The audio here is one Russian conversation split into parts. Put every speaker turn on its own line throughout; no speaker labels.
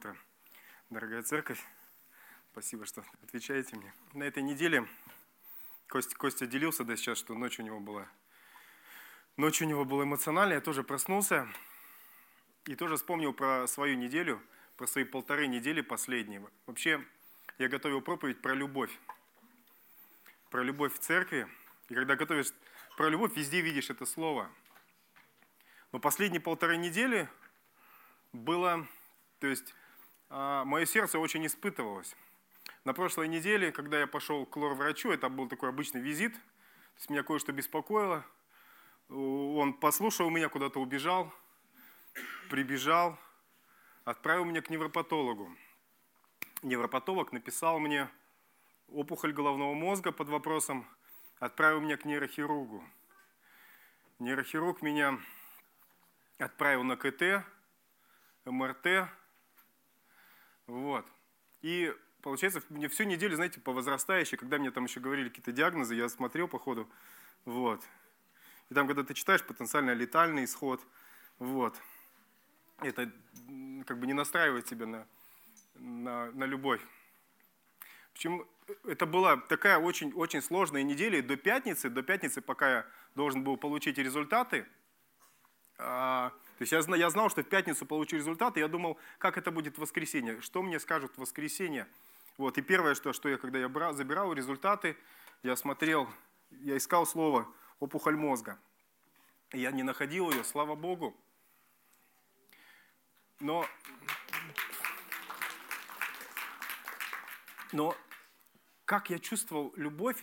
утро, дорогая церковь. Спасибо, что отвечаете мне. На этой неделе Костя, Костя делился да, сейчас, что ночь у него была. Ночь у него была эмоциональная, я тоже проснулся и тоже вспомнил про свою неделю, про свои полторы недели последние. Вообще, я готовил проповедь про любовь. Про любовь в церкви. И когда готовишь про любовь, везде видишь это слово. Но последние полторы недели было, то есть мое сердце очень испытывалось. На прошлой неделе, когда я пошел к лор-врачу, это был такой обычный визит, то есть меня кое-что беспокоило. Он послушал меня, куда-то убежал, прибежал, отправил меня к невропатологу. Невропатолог написал мне опухоль головного мозга под вопросом, отправил меня к нейрохирургу. Нейрохирург меня отправил на КТ, МРТ. Вот. И получается, мне всю неделю, знаете, по возрастающей, когда мне там еще говорили какие-то диагнозы, я смотрел по ходу, вот. И там, когда ты читаешь потенциально летальный исход, вот, это как бы не настраивает тебя на, на, на любовь. Почему это была такая очень, очень сложная неделя, и до пятницы, до пятницы, пока я должен был получить результаты, а, то есть я, я знал, что в пятницу получу результаты, я думал, как это будет в воскресенье, что мне скажут в воскресенье. Вот, и первое, что, что я, когда я брал, забирал результаты, я смотрел, я искал слово опухоль мозга. Я не находил ее, слава Богу. Но, но как я чувствовал любовь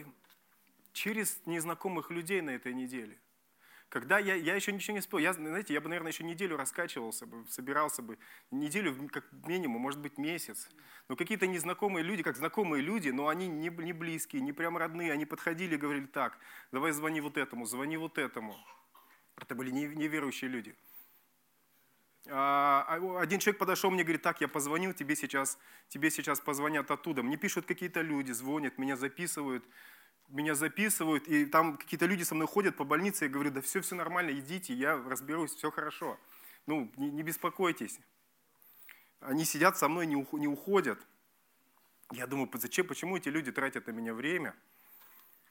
через незнакомых людей на этой неделе. Когда я, я еще ничего не спел, я, знаете, я бы, наверное, еще неделю раскачивался бы, собирался бы, неделю как минимум, может быть, месяц. Но какие-то незнакомые люди, как знакомые люди, но они не, не близкие, не прям родные, они подходили и говорили так, давай звони вот этому, звони вот этому. Это были неверующие люди. А, а один человек подошел мне говорит, так, я позвонил, тебе сейчас, тебе сейчас позвонят оттуда. Мне пишут какие-то люди, звонят, меня записывают, меня записывают, и там какие-то люди со мной ходят по больнице, я говорю, да все, все нормально, идите, я разберусь, все хорошо. Ну, не, не беспокойтесь. Они сидят со мной, не, уходят. Я думаю, зачем, почему эти люди тратят на меня время?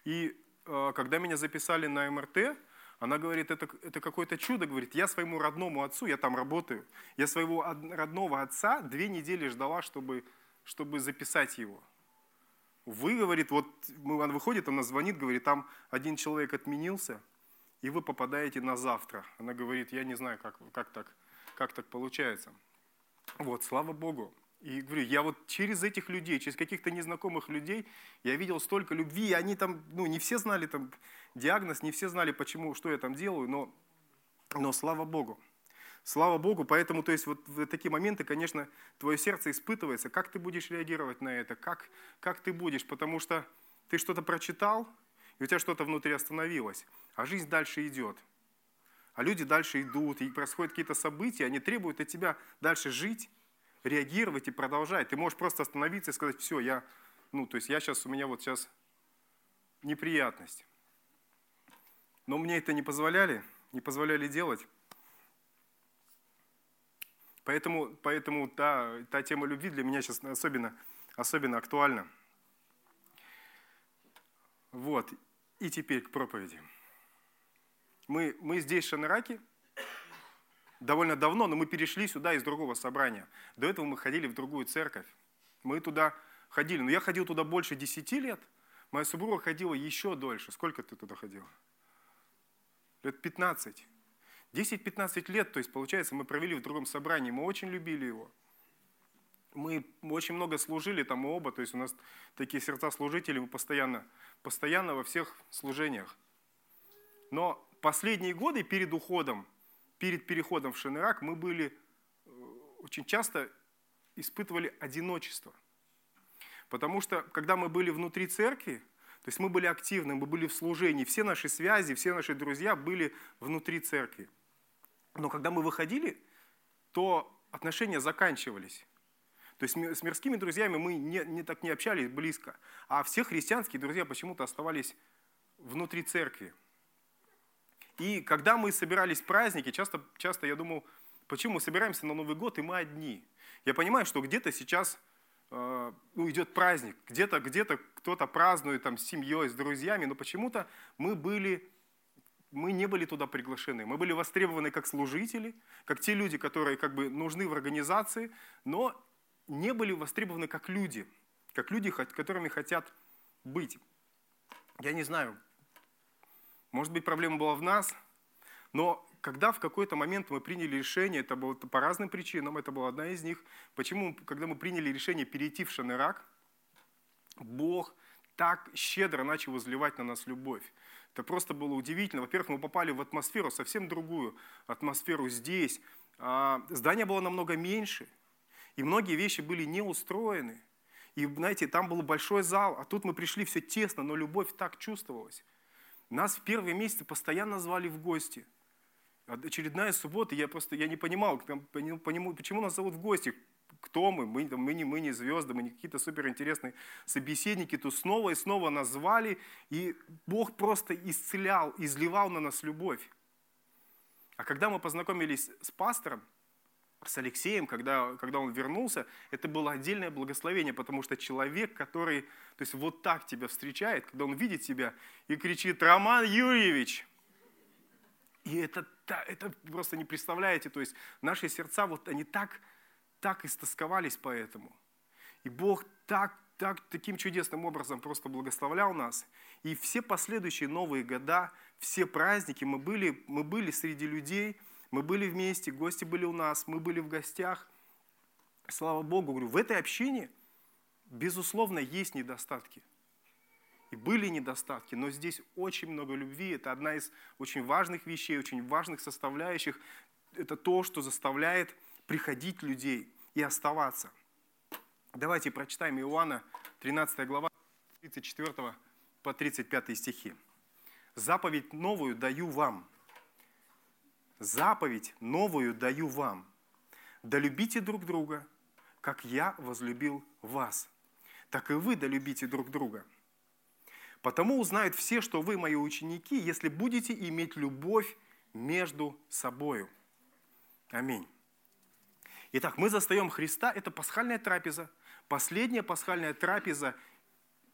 И э, когда меня записали на МРТ, она говорит, это, это какое-то чудо, говорит, я своему родному отцу, я там работаю, я своего родного отца две недели ждала, чтобы, чтобы записать его. Вы, говорит, вот он выходит, она звонит, говорит, там один человек отменился, и вы попадаете на завтра. Она говорит, я не знаю, как, как, так, как так получается. Вот, слава Богу. И говорю, я вот через этих людей, через каких-то незнакомых людей, я видел столько любви, и они там, ну, не все знали там диагноз, не все знали, почему, что я там делаю, но, но слава Богу. Слава Богу, поэтому, то есть, вот в такие моменты, конечно, твое сердце испытывается, как ты будешь реагировать на это, как, как ты будешь, потому что ты что-то прочитал, и у тебя что-то внутри остановилось, а жизнь дальше идет. А люди дальше идут, и происходят какие-то события, они требуют от тебя дальше жить, реагировать и продолжать. Ты можешь просто остановиться и сказать, все, я, ну, то есть я сейчас, у меня вот сейчас неприятность. Но мне это не позволяли, не позволяли делать. Поэтому, поэтому та, та тема любви для меня сейчас особенно, особенно актуальна. Вот. И теперь к проповеди. Мы, мы здесь, в Шанараке, довольно давно, но мы перешли сюда из другого собрания. До этого мы ходили в другую церковь. Мы туда ходили. Но я ходил туда больше 10 лет. Моя супруга ходила еще дольше. Сколько ты туда ходила? Лет 15. 10-15 лет, то есть, получается, мы провели в другом собрании, мы очень любили его. Мы очень много служили там мы оба, то есть у нас такие сердца служителей, мы постоянно, постоянно во всех служениях. Но последние годы перед уходом, перед переходом в Шенерак, мы были, э, очень часто испытывали одиночество. Потому что, когда мы были внутри церкви, то есть мы были активны, мы были в служении, все наши связи, все наши друзья были внутри церкви. Но когда мы выходили, то отношения заканчивались. То есть с мирскими друзьями мы не, не так не общались близко, а все христианские друзья почему-то оставались внутри церкви. И когда мы собирались в праздники, часто, часто я думал, Почему мы собираемся на Новый год, и мы одни? Я понимаю, что где-то сейчас э, ну, идет праздник, где-то где кто-то празднует там, с семьей, с друзьями, но почему-то мы были мы не были туда приглашены. Мы были востребованы как служители, как те люди, которые как бы нужны в организации, но не были востребованы как люди, как люди, которыми хотят быть. Я не знаю, может быть, проблема была в нас, но когда в какой-то момент мы приняли решение, это было по разным причинам, это была одна из них, почему, когда мы приняли решение перейти в Шанерак, Бог так щедро начал возливать на нас любовь. Это просто было удивительно. Во-первых, мы попали в атмосферу, совсем другую атмосферу здесь. А, здание было намного меньше, и многие вещи были не устроены. И, знаете, там был большой зал, а тут мы пришли все тесно, но любовь так чувствовалась. Нас в первые месяцы постоянно звали в гости. Очередная суббота, я просто я не понимал, почему нас зовут в гости, кто мы, мы, мы, не, мы не звезды, мы не какие-то суперинтересные собеседники, то снова и снова нас звали, и Бог просто исцелял, изливал на нас любовь. А когда мы познакомились с пастором, с Алексеем, когда, когда он вернулся, это было отдельное благословение, потому что человек, который то есть вот так тебя встречает, когда он видит тебя и кричит «Роман Юрьевич!» И это, это просто не представляете, то есть наши сердца, вот они так, так истосковались по этому. И Бог так, так, таким чудесным образом просто благословлял нас. И все последующие новые года, все праздники, мы были, мы были среди людей – мы были вместе, гости были у нас, мы были в гостях. Слава Богу, говорю, в этой общине, безусловно, есть недостатки. И были недостатки, но здесь очень много любви. Это одна из очень важных вещей, очень важных составляющих. Это то, что заставляет приходить людей и оставаться. Давайте прочитаем Иоанна, 13 глава, 34 по 35 стихи. «Заповедь новую даю вам, Заповедь новую даю вам. Да любите друг друга, как я возлюбил вас. Так и вы да любите друг друга. Потому узнают все, что вы мои ученики, если будете иметь любовь между собою. Аминь. Итак, мы застаем Христа, это пасхальная трапеза, последняя пасхальная трапеза,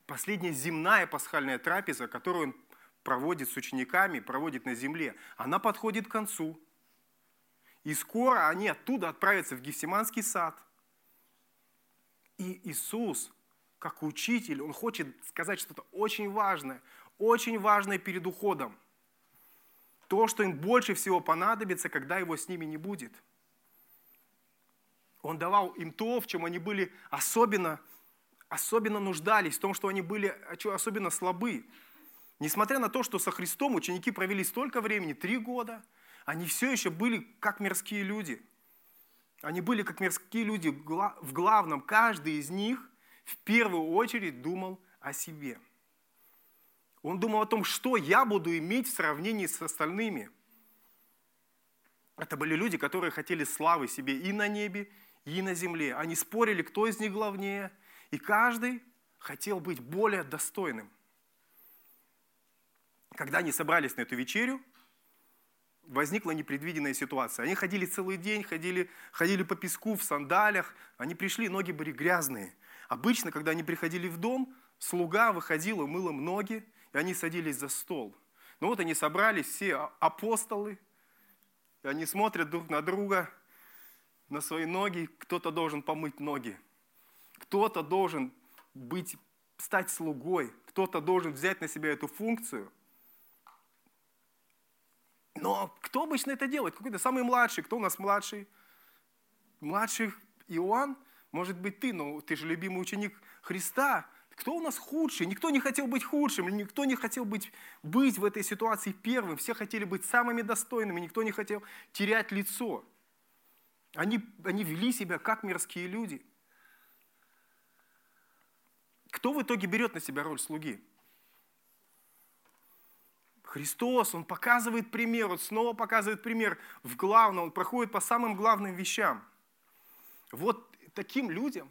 последняя земная пасхальная трапеза, которую Он проводит с учениками, проводит на земле, она подходит к концу. И скоро они оттуда отправятся в Гефсиманский сад. И Иисус, как учитель, Он хочет сказать что-то очень важное, очень важное перед уходом. То, что им больше всего понадобится, когда Его с ними не будет. Он давал им то, в чем они были особенно, особенно нуждались, в том, что они были особенно слабы. Несмотря на то, что со Христом ученики провели столько времени, три года, они все еще были как мирские люди. Они были как мирские люди в главном. Каждый из них в первую очередь думал о себе. Он думал о том, что я буду иметь в сравнении с остальными. Это были люди, которые хотели славы себе и на небе, и на земле. Они спорили, кто из них главнее, и каждый хотел быть более достойным – когда они собрались на эту вечерю, возникла непредвиденная ситуация. Они ходили целый день, ходили, ходили по песку в сандалях, они пришли, ноги были грязные. Обычно, когда они приходили в дом, слуга выходил и мыл им ноги, и они садились за стол. Но вот они собрались, все апостолы, и они смотрят друг на друга, на свои ноги, кто-то должен помыть ноги, кто-то должен быть, стать слугой, кто-то должен взять на себя эту функцию – но кто обычно это делает? Какой-то самый младший. Кто у нас младший? Младший Иоанн? Может быть ты, но ты же любимый ученик Христа. Кто у нас худший? Никто не хотел быть худшим, никто не хотел быть, быть в этой ситуации первым. Все хотели быть самыми достойными, никто не хотел терять лицо. Они, они вели себя как мирские люди. Кто в итоге берет на себя роль слуги? Христос, Он показывает пример, Он снова показывает пример в главном, Он проходит по самым главным вещам. Вот таким людям,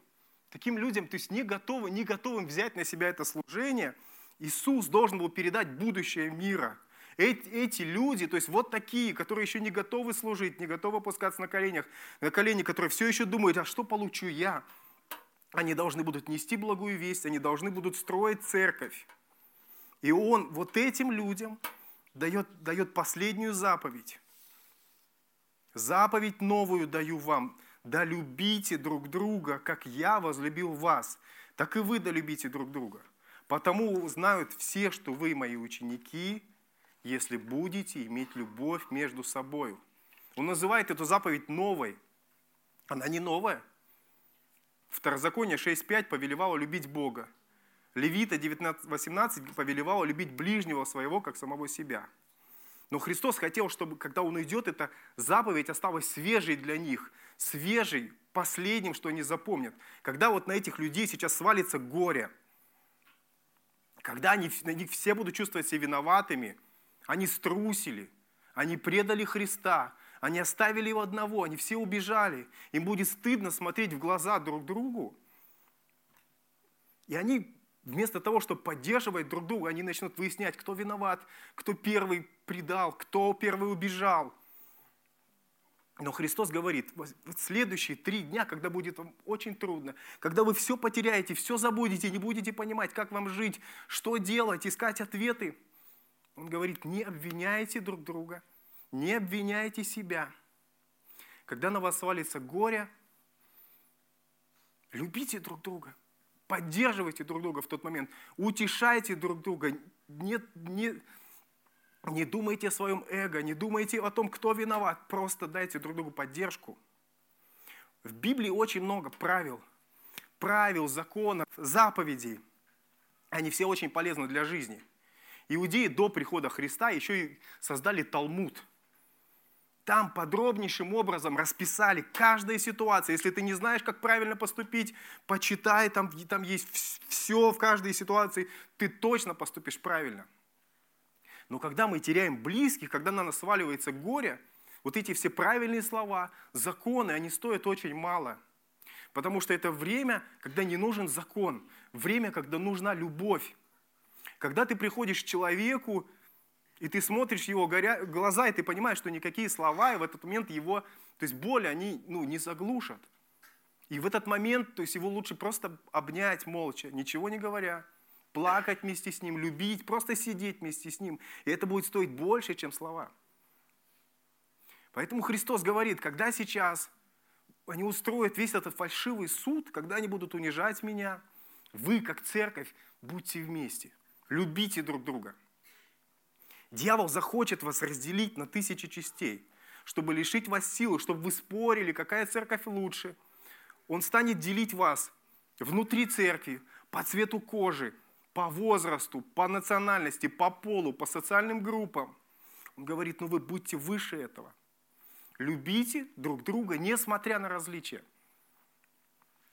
таким людям, то есть не готовы, не готовым взять на себя это служение, Иисус должен был передать будущее мира. Эти, эти люди, то есть вот такие, которые еще не готовы служить, не готовы опускаться на коленях, на колени, которые все еще думают, а что получу я? Они должны будут нести благую весть, они должны будут строить церковь. И он вот этим людям дает, дает последнюю заповедь. Заповедь новую даю вам. Да любите друг друга, как я возлюбил вас, так и вы да любите друг друга. Потому знают все, что вы мои ученики, если будете иметь любовь между собой. Он называет эту заповедь новой. Она не новая. Второзаконие 6.5 повелевало любить Бога. Левита 19.18 повелевало любить ближнего своего, как самого себя. Но Христос хотел, чтобы, когда Он идет, эта заповедь осталась свежей для них, свежей, последним, что они запомнят. Когда вот на этих людей сейчас свалится горе, когда они, на них все будут чувствовать себя виноватыми, они струсили, они предали Христа, они оставили его одного, они все убежали. Им будет стыдно смотреть в глаза друг другу. И они вместо того, чтобы поддерживать друг друга, они начнут выяснять, кто виноват, кто первый предал, кто первый убежал. Но Христос говорит, в следующие три дня, когда будет вам очень трудно, когда вы все потеряете, все забудете, не будете понимать, как вам жить, что делать, искать ответы, Он говорит, не обвиняйте друг друга, не обвиняйте себя. Когда на вас свалится горе, любите друг друга, поддерживайте друг друга в тот момент, утешайте друг друга, не, не, не думайте о своем эго, не думайте о том, кто виноват, просто дайте друг другу поддержку. В Библии очень много правил, правил, законов, заповедей. Они все очень полезны для жизни. Иудеи до прихода Христа еще и создали Талмуд – там подробнейшим образом расписали каждая ситуация. Если ты не знаешь, как правильно поступить, почитай, там, там есть все в каждой ситуации, ты точно поступишь правильно. Но когда мы теряем близких, когда на нас сваливается горе, вот эти все правильные слова, законы, они стоят очень мало. Потому что это время, когда не нужен закон, время, когда нужна любовь. Когда ты приходишь к человеку, и ты смотришь его горя... глаза, и ты понимаешь, что никакие слова, и в этот момент его, то есть боль, они ну, не заглушат. И в этот момент, то есть его лучше просто обнять молча, ничего не говоря, плакать вместе с ним, любить, просто сидеть вместе с ним. И это будет стоить больше, чем слова. Поэтому Христос говорит, когда сейчас они устроят весь этот фальшивый суд, когда они будут унижать меня, вы, как церковь, будьте вместе, любите друг друга – Дьявол захочет вас разделить на тысячи частей, чтобы лишить вас силы, чтобы вы спорили, какая церковь лучше. Он станет делить вас внутри церкви, по цвету кожи, по возрасту, по национальности, по полу, по социальным группам. Он говорит, ну вы будьте выше этого. Любите друг друга, несмотря на различия.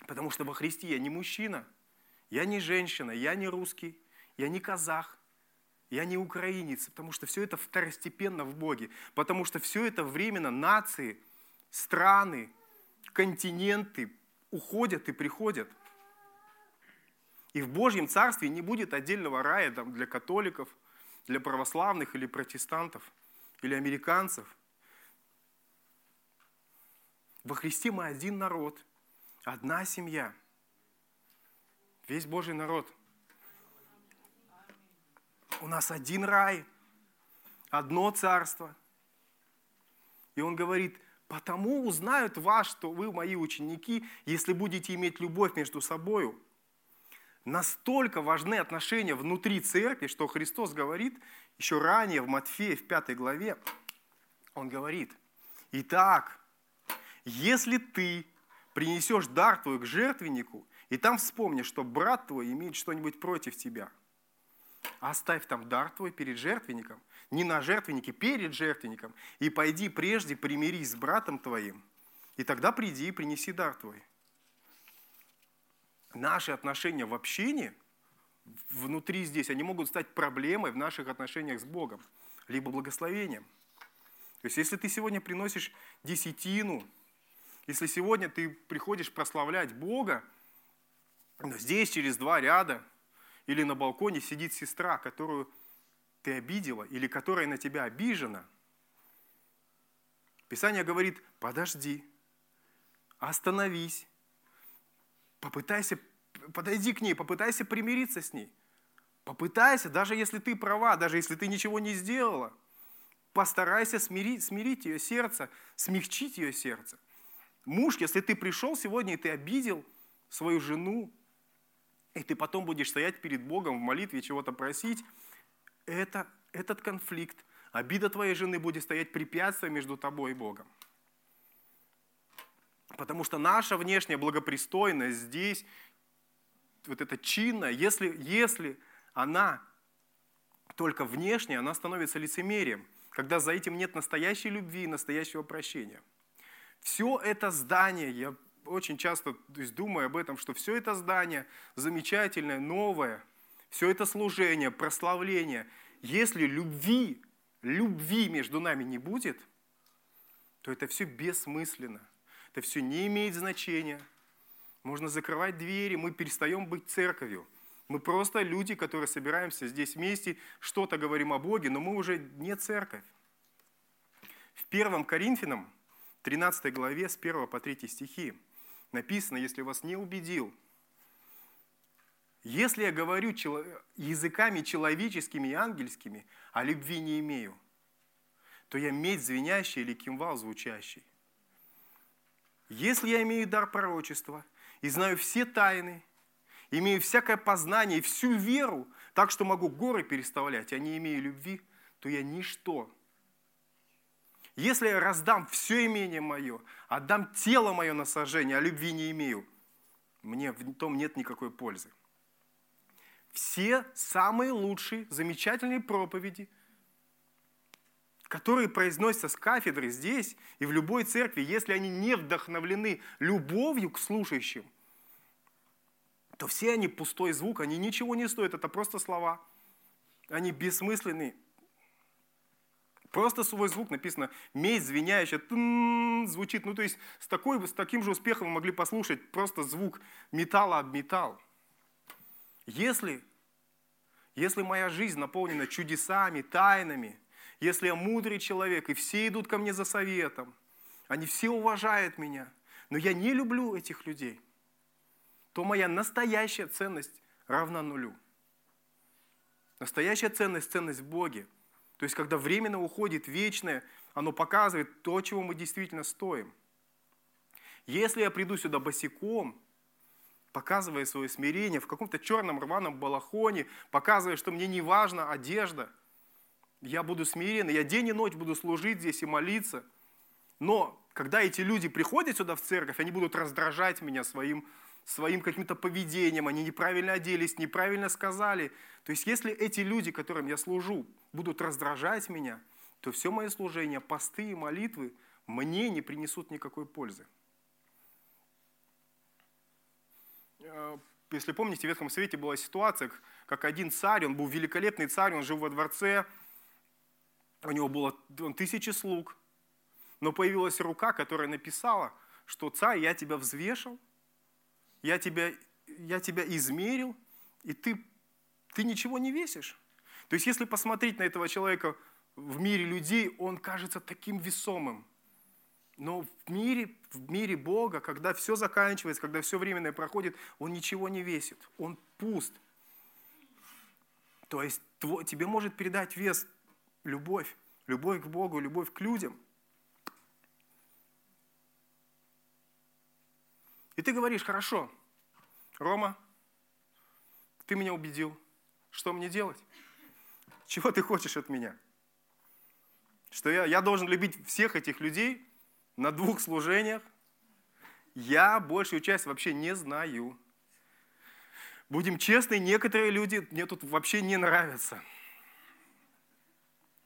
Потому что во Христе я не мужчина, я не женщина, я не русский, я не казах, я не украинец, потому что все это второстепенно в Боге, потому что все это временно нации, страны, континенты уходят и приходят. И в Божьем Царстве не будет отдельного рая там, для католиков, для православных или протестантов, или американцев. Во Христе мы один народ, одна семья. Весь Божий народ – у нас один рай, одно царство. И он говорит, потому узнают вас, что вы мои ученики, если будете иметь любовь между собою. Настолько важны отношения внутри церкви, что Христос говорит еще ранее в Матфея в пятой главе, он говорит, «Итак, если ты принесешь дар твой к жертвеннику, и там вспомнишь, что брат твой имеет что-нибудь против тебя – оставь там дар твой перед жертвенником, не на жертвеннике, перед жертвенником, и пойди прежде примирись с братом твоим, и тогда приди и принеси дар твой. Наши отношения в общении, внутри здесь, они могут стать проблемой в наших отношениях с Богом, либо благословением. То есть, если ты сегодня приносишь десятину, если сегодня ты приходишь прославлять Бога, здесь через два ряда – или на балконе сидит сестра, которую ты обидела или которая на тебя обижена, Писание говорит, подожди, остановись, попытайся, подойди к ней, попытайся примириться с ней. Попытайся, даже если ты права, даже если ты ничего не сделала, постарайся смирить, смирить ее сердце, смягчить ее сердце. Муж, если ты пришел сегодня и ты обидел свою жену, и ты потом будешь стоять перед Богом в молитве чего-то просить, это, этот конфликт, обида твоей жены будет стоять препятствием между тобой и Богом. Потому что наша внешняя благопристойность здесь, вот эта чинная, если, если она только внешняя, она становится лицемерием, когда за этим нет настоящей любви и настоящего прощения. Все это здание, я очень часто то есть, думаю об этом, что все это здание замечательное, новое, все это служение, прославление, если любви, любви между нами не будет, то это все бессмысленно, это все не имеет значения. Можно закрывать двери, мы перестаем быть церковью – мы просто люди, которые собираемся здесь вместе, что-то говорим о Боге, но мы уже не церковь. В 1 Коринфянам, 13 главе, с 1 по 3 стихи, написано, если вас не убедил, если я говорю языками человеческими и ангельскими, а любви не имею, то я медь звенящий или кимвал звучащий. Если я имею дар пророчества и знаю все тайны имею всякое познание и всю веру, так что могу горы переставлять, а не имею любви, то я ничто. Если я раздам все имение мое, отдам тело мое на сожжение, а любви не имею, мне в том нет никакой пользы. Все самые лучшие, замечательные проповеди, которые произносятся с кафедры здесь и в любой церкви, если они не вдохновлены любовью к слушающим – то все они пустой звук, они ничего не стоят, это просто слова. Они бессмысленные. Просто свой звук написано «медь звенящая», звучит, ну то есть с, такой, с таким же успехом вы могли послушать просто звук металла об металл. Если, если моя жизнь наполнена чудесами, тайнами, если я мудрый человек, и все идут ко мне за советом, они все уважают меня, но я не люблю этих людей – то моя настоящая ценность равна нулю. Настоящая ценность – ценность в Боге. То есть, когда временно уходит вечное, оно показывает то, чего мы действительно стоим. Если я приду сюда босиком, показывая свое смирение в каком-то черном рваном балахоне, показывая, что мне не важна одежда, я буду смирен, я день и ночь буду служить здесь и молиться. Но когда эти люди приходят сюда в церковь, они будут раздражать меня своим своим каким-то поведением, они неправильно оделись, неправильно сказали. То есть если эти люди, которым я служу, будут раздражать меня, то все мое служение, посты и молитвы мне не принесут никакой пользы. Э, если помните, в Ветхом Совете была ситуация, как один царь, он был великолепный царь, он жил во дворце, у него было тысячи слуг, но появилась рука, которая написала, что царь, я тебя взвешал, я тебя, я тебя измерил, и ты, ты ничего не весишь. То есть если посмотреть на этого человека в мире людей, он кажется таким весомым. Но в мире, в мире Бога, когда все заканчивается, когда все временное проходит, он ничего не весит, он пуст. То есть тебе может передать вес любовь, любовь к Богу, любовь к людям – И ты говоришь, хорошо, Рома, ты меня убедил. Что мне делать? Чего ты хочешь от меня? Что я, я должен любить всех этих людей на двух служениях? Я большую часть вообще не знаю. Будем честны, некоторые люди мне тут вообще не нравятся.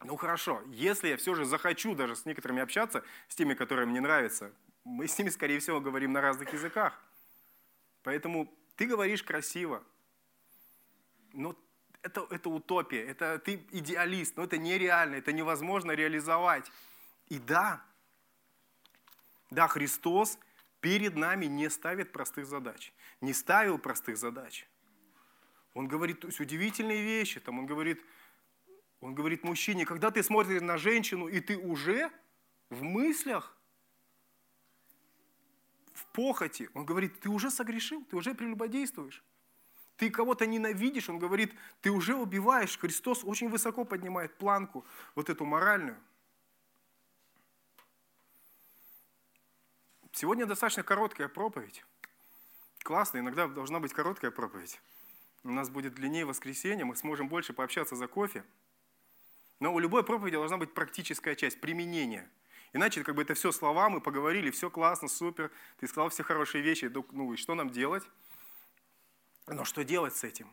Ну хорошо, если я все же захочу даже с некоторыми общаться, с теми, которые мне нравятся, мы с ними, скорее всего, говорим на разных языках. Поэтому ты говоришь красиво, но это, это утопия, это ты идеалист, но это нереально, это невозможно реализовать. И да, да, Христос перед нами не ставит простых задач, не ставил простых задач. Он говорит то есть удивительные вещи, там он говорит, Он говорит мужчине, когда ты смотришь на женщину, и ты уже в мыслях, похоти, он говорит, ты уже согрешил, ты уже прелюбодействуешь. Ты кого-то ненавидишь, он говорит, ты уже убиваешь. Христос очень высоко поднимает планку, вот эту моральную. Сегодня достаточно короткая проповедь. Классно, иногда должна быть короткая проповедь. У нас будет длиннее воскресенье, мы сможем больше пообщаться за кофе. Но у любой проповеди должна быть практическая часть, применение. Иначе как бы это все слова, мы поговорили, все классно, супер, ты сказал все хорошие вещи, ну и что нам делать? Но что делать с этим?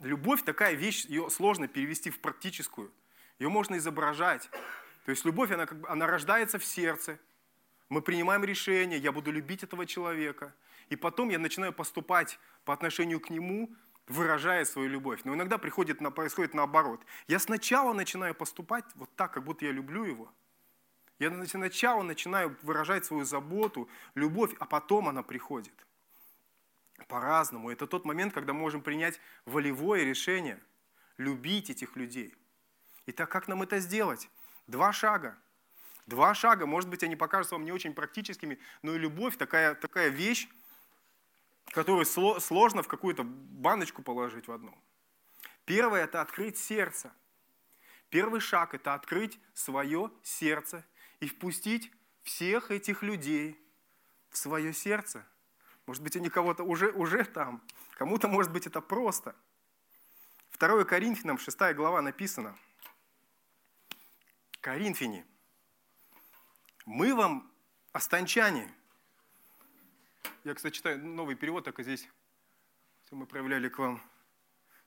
Любовь такая вещь, ее сложно перевести в практическую. Ее можно изображать. То есть любовь, она, как бы, она рождается в сердце, мы принимаем решение, я буду любить этого человека, и потом я начинаю поступать по отношению к нему, выражая свою любовь. Но иногда приходит, происходит наоборот. Я сначала начинаю поступать вот так, как будто я люблю его. Я сначала начинаю выражать свою заботу, любовь, а потом она приходит. По-разному. Это тот момент, когда мы можем принять волевое решение, любить этих людей. Итак, как нам это сделать? Два шага – Два шага, может быть, они покажутся вам не очень практическими, но и любовь такая, такая вещь, которую сложно в какую-то баночку положить в одну. Первое – это открыть сердце. Первый шаг – это открыть свое сердце и впустить всех этих людей в свое сердце. Может быть, они кого-то уже, уже там. Кому-то, может быть, это просто. 2 Коринфянам, 6 глава написано. Коринфяне, мы вам останчане. Я, кстати, читаю новый перевод, только здесь мы проявляли к вам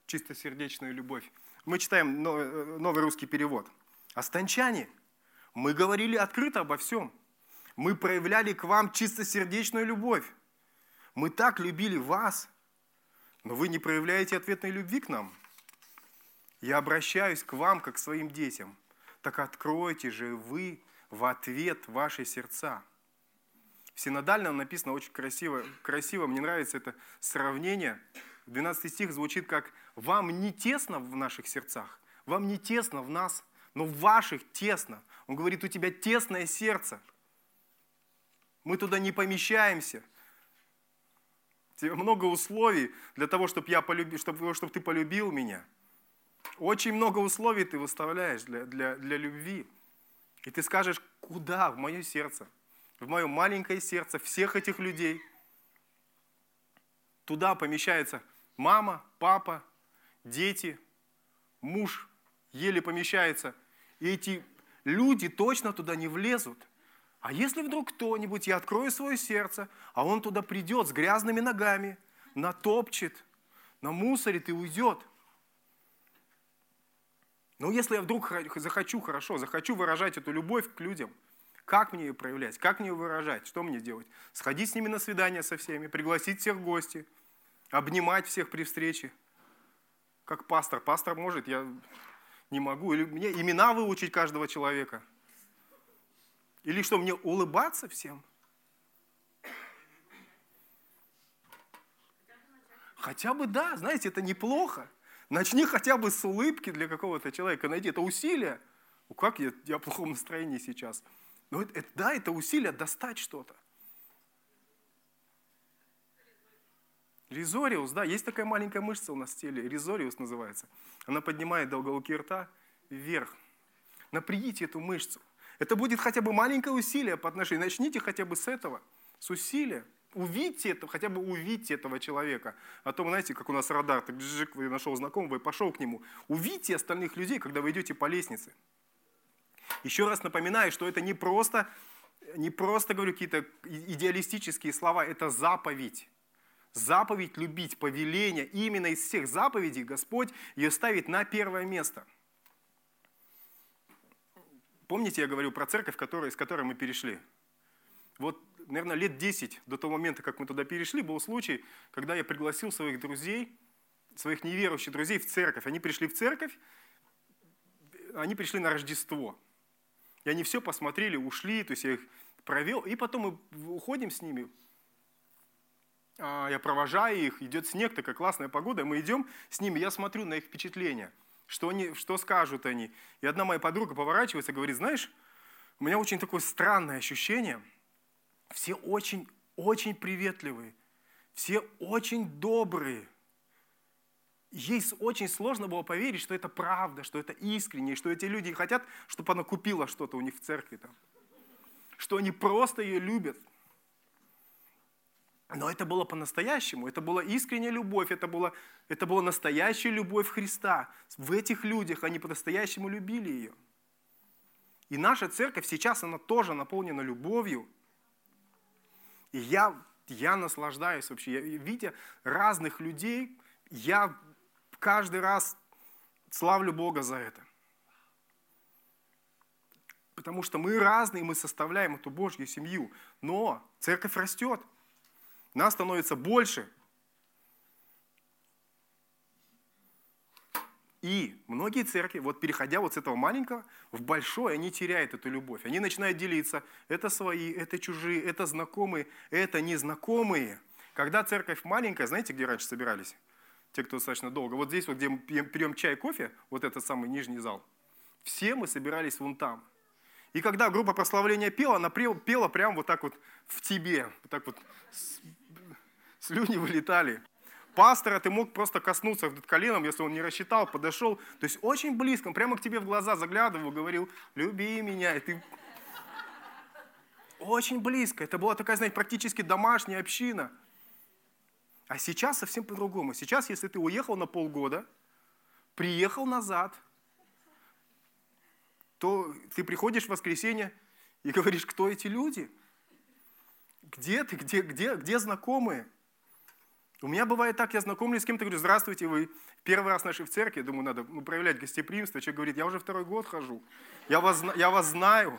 чистосердечную любовь. Мы читаем новый русский перевод. Останчане, мы говорили открыто обо всем. Мы проявляли к вам чистосердечную любовь. Мы так любили вас, но вы не проявляете ответной любви к нам. Я обращаюсь к вам, как к своим детям. Так откройте же вы в ответ ваши сердца. В синодальном написано очень красиво, красиво, мне нравится это сравнение. 12 стих звучит как «Вам не тесно в наших сердцах, вам не тесно в нас, но в ваших тесно». Он говорит, у тебя тесное сердце. Мы туда не помещаемся. Тебе много условий для того, чтобы, я полюбил, чтобы, чтобы ты полюбил меня. Очень много условий ты выставляешь для, для, для любви. И ты скажешь, куда? В мое сердце. В мое маленькое сердце всех этих людей. Туда помещается мама, папа, дети, муж еле помещается. И эти люди точно туда не влезут. А если вдруг кто-нибудь, я открою свое сердце, а он туда придет с грязными ногами, натопчет, намусорит и уйдет – но если я вдруг захочу, хорошо, захочу выражать эту любовь к людям, как мне ее проявлять, как мне ее выражать, что мне делать? Сходить с ними на свидание со всеми, пригласить всех в гости, обнимать всех при встрече. Как пастор. Пастор может, я не могу. Или мне имена выучить каждого человека. Или что, мне улыбаться всем? Хотя бы да, знаете, это неплохо. Начни хотя бы с улыбки для какого-то человека. Найди это усилие. Ну как я, я в плохом настроении сейчас? Но это, это, да, это усилие достать что-то. Резориус, да, есть такая маленькая мышца у нас в теле, резориус называется. Она поднимает до уголки рта вверх. Напрягите эту мышцу. Это будет хотя бы маленькое усилие по отношению. Начните хотя бы с этого, с усилия. Увидьте это, хотя бы увидьте этого человека. А то, знаете, как у нас радар, ты бжик, вы нашел знакомого и пошел к нему. Увидьте остальных людей, когда вы идете по лестнице. Еще раз напоминаю, что это не просто, не просто говорю какие-то идеалистические слова, это заповедь. Заповедь любить, повеление. Именно из всех заповедей Господь ее ставит на первое место. Помните, я говорил про церковь, которая, с которой мы перешли? Вот наверное, лет 10 до того момента, как мы туда перешли, был случай, когда я пригласил своих друзей, своих неверующих друзей в церковь. Они пришли в церковь, они пришли на Рождество. И они все посмотрели, ушли, то есть я их провел, и потом мы уходим с ними. А, я провожаю их, идет снег, такая классная погода, мы идем с ними, я смотрю на их впечатления. что, они, что скажут они. И одна моя подруга поворачивается и говорит, знаешь, у меня очень такое странное ощущение. Все очень, очень приветливые, все очень добрые. Ей очень сложно было поверить, что это правда, что это искренне, что эти люди хотят, чтобы она купила что-то у них в церкви там. Что они просто ее любят. Но это было по-настоящему, это была искренняя любовь, это была, это была настоящая любовь Христа. В этих людях они по-настоящему любили ее. И наша церковь сейчас, она тоже наполнена любовью. И я, я наслаждаюсь вообще. Я, видя разных людей, я каждый раз славлю Бога за это. Потому что мы разные, мы составляем эту Божью семью. Но церковь растет – нас становится больше. И многие церкви, вот переходя вот с этого маленького в большое, они теряют эту любовь. Они начинают делиться. Это свои, это чужие, это знакомые, это незнакомые. Когда церковь маленькая, знаете, где раньше собирались? Те, кто достаточно долго. Вот здесь, вот, где мы пьем чай, кофе, вот этот самый нижний зал. Все мы собирались вон там. И когда группа прославления пела, она пела прямо вот так вот в тебе. Вот так вот слюни вылетали. Пастора ты мог просто коснуться коленом, если он не рассчитал, подошел. То есть очень близко, он прямо к тебе в глаза заглядывал, говорил, люби меня. И ты... Очень близко. Это была такая, знаете, практически домашняя община. А сейчас совсем по-другому. Сейчас, если ты уехал на полгода, приехал назад, то ты приходишь в воскресенье и говоришь, кто эти люди? Где ты? Где, где, где знакомые? У меня бывает так, я знакомлюсь с кем-то, говорю, здравствуйте, вы первый раз наши в церкви, думаю, надо ну, проявлять гостеприимство. Человек говорит, я уже второй год хожу, я вас, я вас знаю.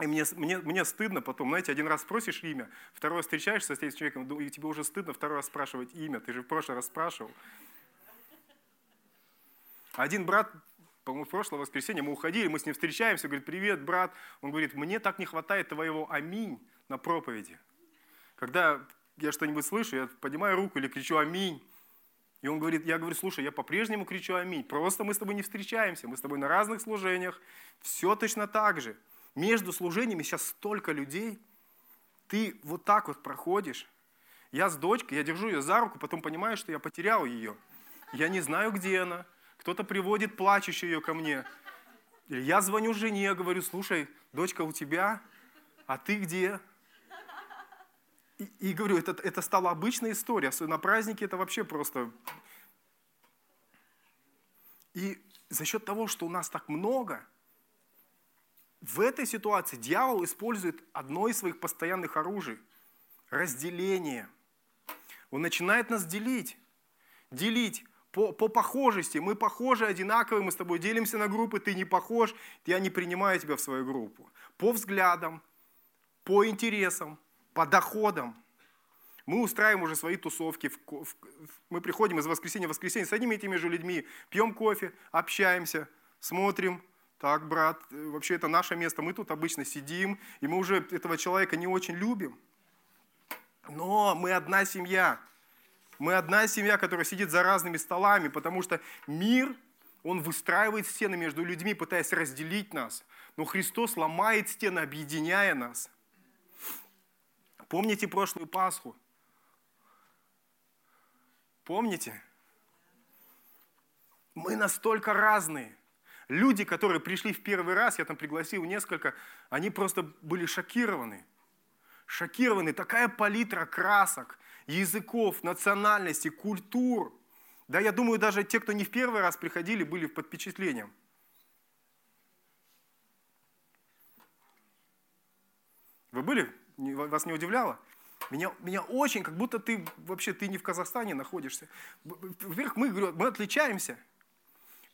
И мне, мне, мне стыдно потом, знаете, один раз спросишь имя, второй раз встречаешься с этим человеком, и тебе уже стыдно второй раз спрашивать имя, ты же в прошлый раз спрашивал. Один брат, по-моему, в прошлое воскресенье мы уходили, мы с ним встречаемся, говорит, привет, брат. Он говорит, мне так не хватает твоего аминь на проповеди. Когда я что-нибудь слышу, я поднимаю руку или кричу «Аминь». И он говорит, я говорю, слушай, я по-прежнему кричу «Аминь». Просто мы с тобой не встречаемся, мы с тобой на разных служениях. Все точно так же. Между служениями сейчас столько людей. Ты вот так вот проходишь. Я с дочкой, я держу ее за руку, потом понимаю, что я потерял ее. Я не знаю, где она. Кто-то приводит плачущую ее ко мне. Я звоню жене, говорю, слушай, дочка у тебя, а ты где? И, и говорю, это, это стала обычная история. На празднике это вообще просто... И за счет того, что у нас так много, в этой ситуации дьявол использует одно из своих постоянных оружий – разделение. Он начинает нас делить. Делить по, по похожести. Мы похожи, одинаковые, мы с тобой делимся на группы, ты не похож, я не принимаю тебя в свою группу. По взглядам, по интересам, по доходам. Мы устраиваем уже свои тусовки. Мы приходим из воскресенья в воскресенье с одними и теми же людьми, пьем кофе, общаемся, смотрим. Так, брат, э, вообще это наше место, мы тут обычно сидим, и мы уже этого человека не очень любим. Но мы одна семья. Мы одна семья, которая сидит за разными столами, потому что мир, он выстраивает стены между людьми, пытаясь разделить нас. Но Христос ломает стены, объединяя нас – Помните прошлую Пасху? Помните? Мы настолько разные. Люди, которые пришли в первый раз, я там пригласил несколько, они просто были шокированы. Шокированы. Такая палитра красок, языков, национальностей, культур. Да, я думаю, даже те, кто не в первый раз приходили, были под впечатлением. Вы были вас не удивляло? Меня, меня очень, как будто ты вообще ты не в Казахстане находишься. Во-первых, мы, мы отличаемся.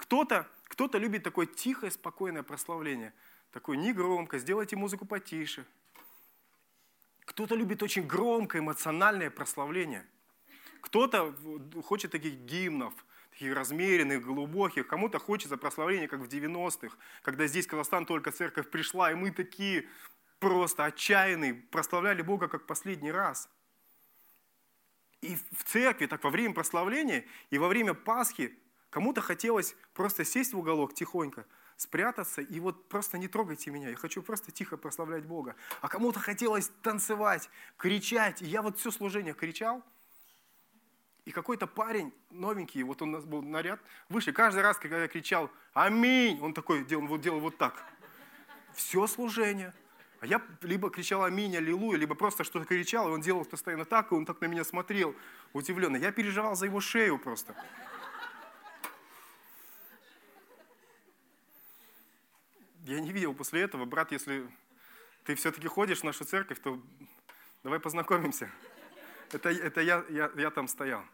Кто-то кто любит такое тихое, спокойное прославление. Такое негромко, сделайте музыку потише. Кто-то любит очень громкое, эмоциональное прославление. Кто-то хочет таких гимнов, таких размеренных, глубоких. Кому-то хочется прославления, как в 90-х, когда здесь Казахстан только церковь пришла, и мы такие просто отчаянные, прославляли Бога как последний раз. И в церкви, так во время прославления и во время Пасхи Кому-то хотелось просто сесть в уголок тихонько, спрятаться и вот просто не трогайте меня, я хочу просто тихо прославлять Бога. А кому-то хотелось танцевать, кричать. И я вот все служение кричал, и какой-то парень новенький, вот он у нас был наряд, выше, каждый раз, когда я кричал «Аминь!», он такой делал, вот, делал вот так. Все служение. А я либо кричал «Аминь», «Аллилуйя», либо просто что-то кричал, и он делал постоянно так, и он так на меня смотрел удивленно. Я переживал за его шею просто. Я не видел после этого, брат, если ты все-таки ходишь в нашу церковь, то давай познакомимся. Это, это я, я, я там стоял.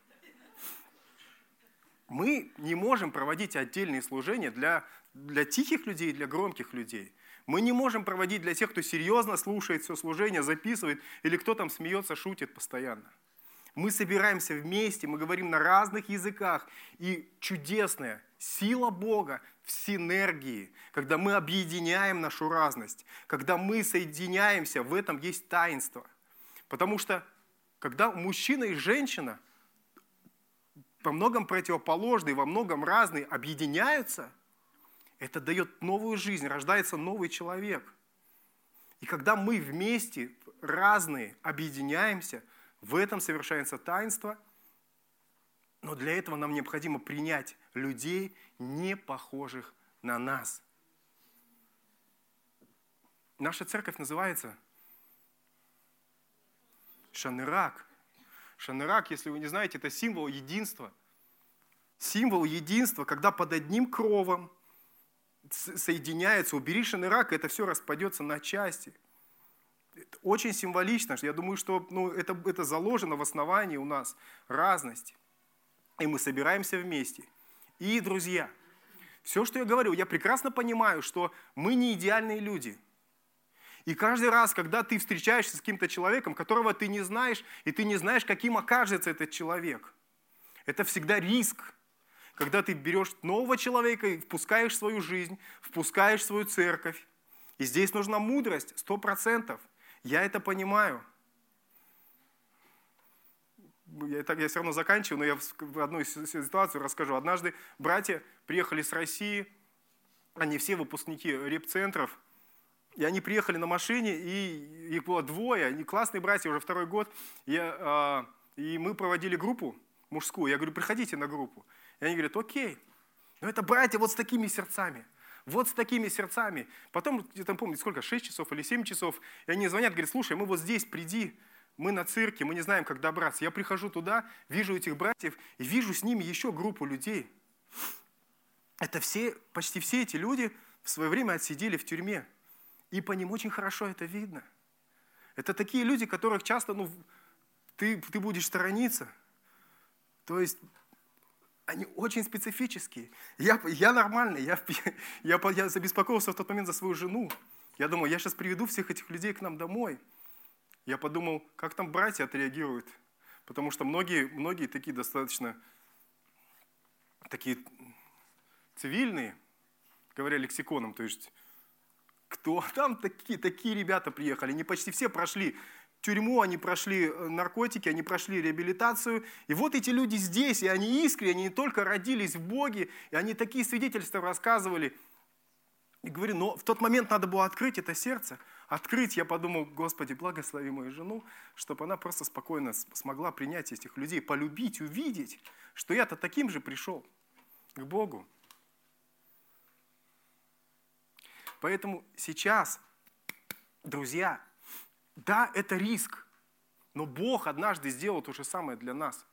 Мы не можем проводить отдельные служения для, для тихих людей, для громких людей. Мы не можем проводить для тех, кто серьезно слушает все служение, записывает, или кто там смеется, шутит постоянно. Мы собираемся вместе, мы говорим на разных языках. И чудесная сила Бога в синергии, когда мы объединяем нашу разность, когда мы соединяемся, в этом есть таинство. Потому что когда мужчина и женщина во многом противоположные, во многом разные объединяются, это дает новую жизнь, рождается новый человек. И когда мы вместе, разные, объединяемся, в этом совершается таинство, но для этого нам необходимо принять людей, не похожих на нас. Наша церковь называется – Шанырак. Шанырак, если вы не знаете, это символ единства. Символ единства, когда под одним кровом соединяется, убери шанырак, и это все распадется на части. Это очень символично. Я думаю, что ну, это, это заложено в основании у нас разность. И мы собираемся вместе. И, друзья, все, что я говорю, я прекрасно понимаю, что мы не идеальные люди – и каждый раз, когда ты встречаешься с каким-то человеком, которого ты не знаешь, и ты не знаешь, каким окажется этот человек, это всегда риск. Когда ты берешь нового человека и впускаешь в свою жизнь, впускаешь в свою церковь. И здесь нужна мудрость, сто процентов. Я это понимаю. Я, так, я все равно заканчиваю, но я одну ситуацию расскажу. Однажды братья приехали с России, они все выпускники реп-центров, и они приехали на машине, и их было двое, они классные братья, уже второй год. Я, а, и мы проводили группу мужскую. Я говорю, приходите на группу. И они говорят, окей. Но это братья вот с такими сердцами. Вот с такими сердцами. Потом, я там помню, сколько, 6 часов или 7 часов. И они звонят, говорят, слушай, мы вот здесь, приди, мы на цирке, мы не знаем, как добраться. Я прихожу туда, вижу этих братьев, и вижу с ними еще группу людей. Это все, почти все эти люди в свое время отсидели в тюрьме. И по ним очень хорошо это видно. Это такие люди, которых часто ну, ты, ты будешь сторониться. То есть они очень специфические. Я, я нормальный, я, я, я забеспокоился в тот момент за свою жену. Я думал, я сейчас приведу всех этих людей к нам домой. Я подумал, как там братья отреагируют. Потому что многие, многие такие достаточно такие цивильные, говоря лексиконом, то есть кто? Там такие, такие ребята приехали, они почти все прошли тюрьму, они прошли э, наркотики, они прошли реабилитацию. И вот эти люди здесь, и они искренне, они не только родились в Боге, и они такие свидетельства рассказывали. И говорю, но в тот момент надо было открыть это сердце. Открыть, я подумал, Господи, благослови мою жену, чтобы она просто спокойно смогла принять этих людей, полюбить, увидеть, что я-то таким же пришел к Богу. Поэтому сейчас, друзья, да, это риск, но Бог однажды сделал то же самое для нас.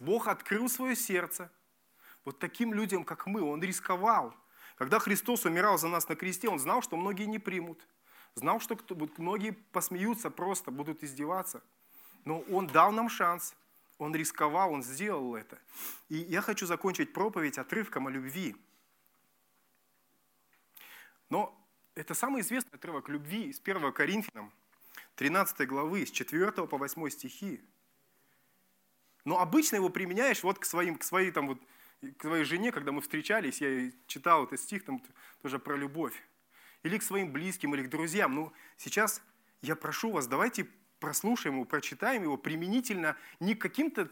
Бог открыл свое сердце вот таким людям, как мы. Он рисковал. Когда Христос умирал за нас на кресте, Он знал, что многие не примут. Знал, что многие посмеются просто, будут издеваться. Но Он дал нам шанс. Он рисковал, Он сделал это. И я хочу закончить проповедь отрывком о любви. Но это самый известный отрывок любви из 1 Коринфянам, 13 главы, с 4 по 8 стихи. Но обычно его применяешь вот к, своим, к, своей, там, вот, к своей жене, когда мы встречались, я читал этот стих там, тоже про любовь. Или к своим близким, или к друзьям. Ну, сейчас я прошу вас, давайте прослушаем его, прочитаем его применительно не к каким-то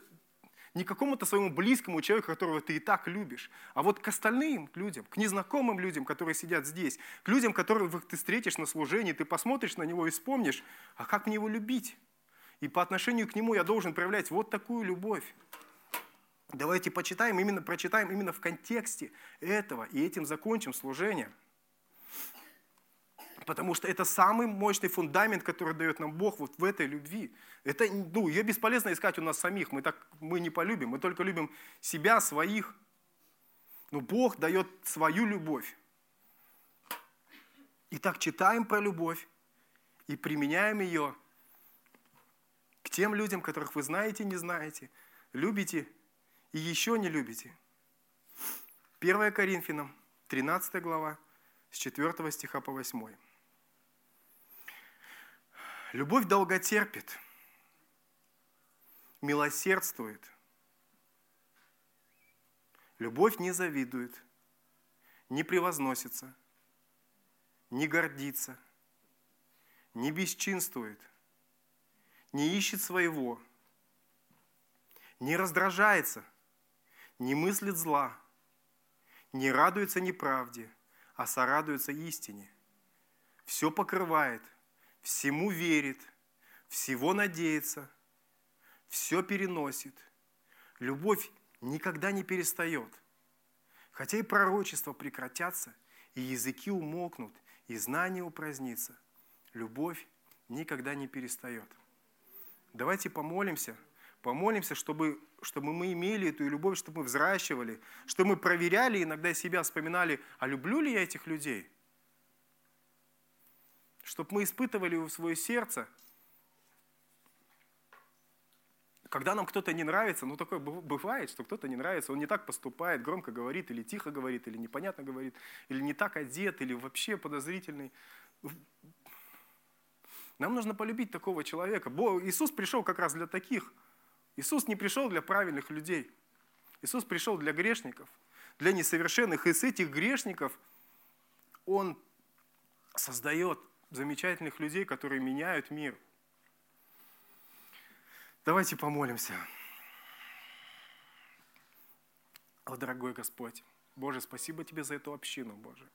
Не какому-то своему близкому человеку, которого ты и так любишь, а вот к остальным людям, к незнакомым людям, которые сидят здесь, к людям, которых ты встретишь на служении, ты посмотришь на него и вспомнишь, а как мне его любить? И по отношению к нему я должен проявлять вот такую любовь. Давайте почитаем, именно, прочитаем именно в контексте этого, и этим закончим служение. Потому что это самый мощный фундамент, который дает нам Бог вот в этой любви. Это, ну, ее бесполезно искать у нас самих. Мы, так, мы не полюбим, мы только любим себя, своих. Но Бог дает свою любовь. Итак, читаем про любовь и применяем ее к тем людям, которых вы знаете и не знаете, любите и еще не любите. 1 Коринфянам, 13 глава, с 4 стиха по 8. Любовь долготерпит, милосердствует. Любовь не завидует, не превозносится, не гордится, не бесчинствует, не ищет своего, не раздражается, не мыслит зла, не радуется неправде, а сорадуется истине. Все покрывает – всему верит, всего надеется, все переносит. Любовь никогда не перестает. Хотя и пророчества прекратятся, и языки умолкнут, и знание упразднится. Любовь никогда не перестает. Давайте помолимся, помолимся, чтобы, чтобы мы имели эту любовь, чтобы мы взращивали, чтобы мы проверяли иногда себя, вспоминали, а люблю ли я этих людей – чтобы мы испытывали в свое сердце, когда нам кто-то не нравится, ну такое бывает, что кто-то не нравится, он не так поступает, громко говорит, или тихо говорит, или непонятно говорит, или не так одет, или вообще подозрительный. Нам нужно полюбить такого человека. Иисус пришел как раз для таких. Иисус не пришел для правильных людей. Иисус пришел для грешников, для несовершенных. И с этих грешников Он создает замечательных людей, которые меняют мир. Давайте помолимся. О, дорогой Господь, Боже, спасибо Тебе за эту общину, Боже.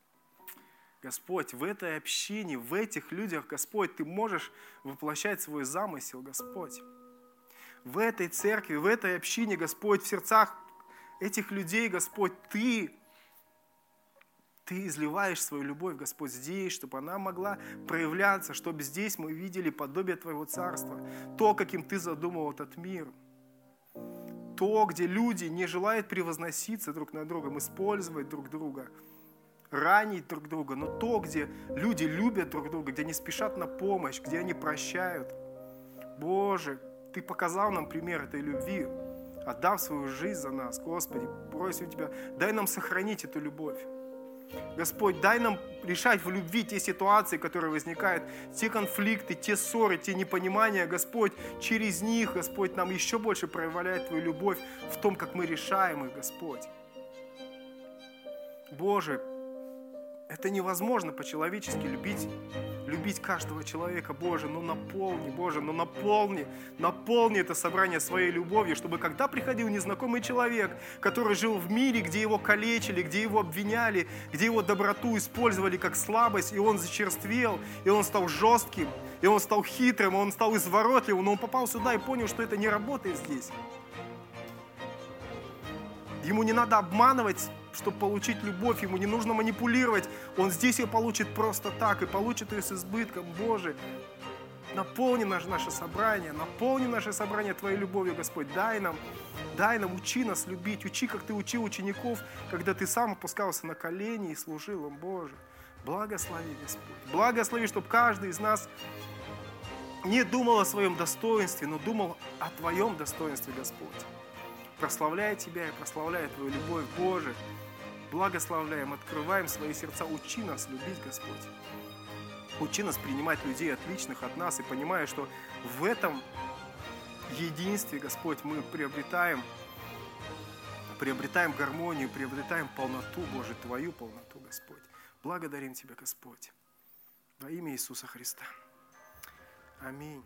Господь, в этой общине, в этих людях, Господь, Ты можешь воплощать свой замысел, Господь. В этой церкви, в этой общине, Господь, в сердцах этих людей, Господь, Ты ты изливаешь свою любовь, Господь, здесь, чтобы она могла проявляться, чтобы здесь мы видели подобие Твоего Царства, то, каким Ты задумал этот мир. То, где люди не желают превозноситься друг на друга, использовать друг друга, ранить друг друга, но то, где люди любят друг друга, где они спешат на помощь, где они прощают. Боже, Ты показал нам пример этой любви, отдав свою жизнь за нас. Господи, просим Тебя, дай нам сохранить эту любовь. Господь, дай нам решать в любви те ситуации, которые возникают, те конфликты, те ссоры, те непонимания. Господь, через них, Господь, нам еще больше проявляет Твою любовь в том, как мы решаем их, Господь. Боже, это невозможно по-человечески любить, любить каждого человека, Боже, ну наполни, Боже, ну наполни, наполни это собрание своей любовью, чтобы когда приходил незнакомый человек, который жил в мире, где его калечили, где его обвиняли, где его доброту использовали как слабость, и он зачерствел, и он стал жестким, и он стал хитрым, и он стал изворотливым, но он попал сюда и понял, что это не работает здесь. Ему не надо обманывать чтобы получить любовь, ему не нужно манипулировать. Он здесь ее получит просто так и получит ее с избытком. Боже, наполни наше, наше собрание, наполни наше собрание Твоей любовью, Господь. Дай нам, дай нам, учи нас любить, учи, как Ты учил учеников, когда Ты сам опускался на колени и служил им, Боже. Благослови, Господь. Благослови, чтобы каждый из нас не думал о своем достоинстве, но думал о Твоем достоинстве, Господь. Прославляя Тебя и прославляя Твою любовь, Боже благословляем, открываем свои сердца. Учи нас любить, Господь. Учи нас принимать людей отличных от нас и понимая, что в этом единстве, Господь, мы приобретаем, приобретаем гармонию, приобретаем полноту, Боже, Твою полноту, Господь. Благодарим Тебя, Господь. Во имя Иисуса Христа. Аминь.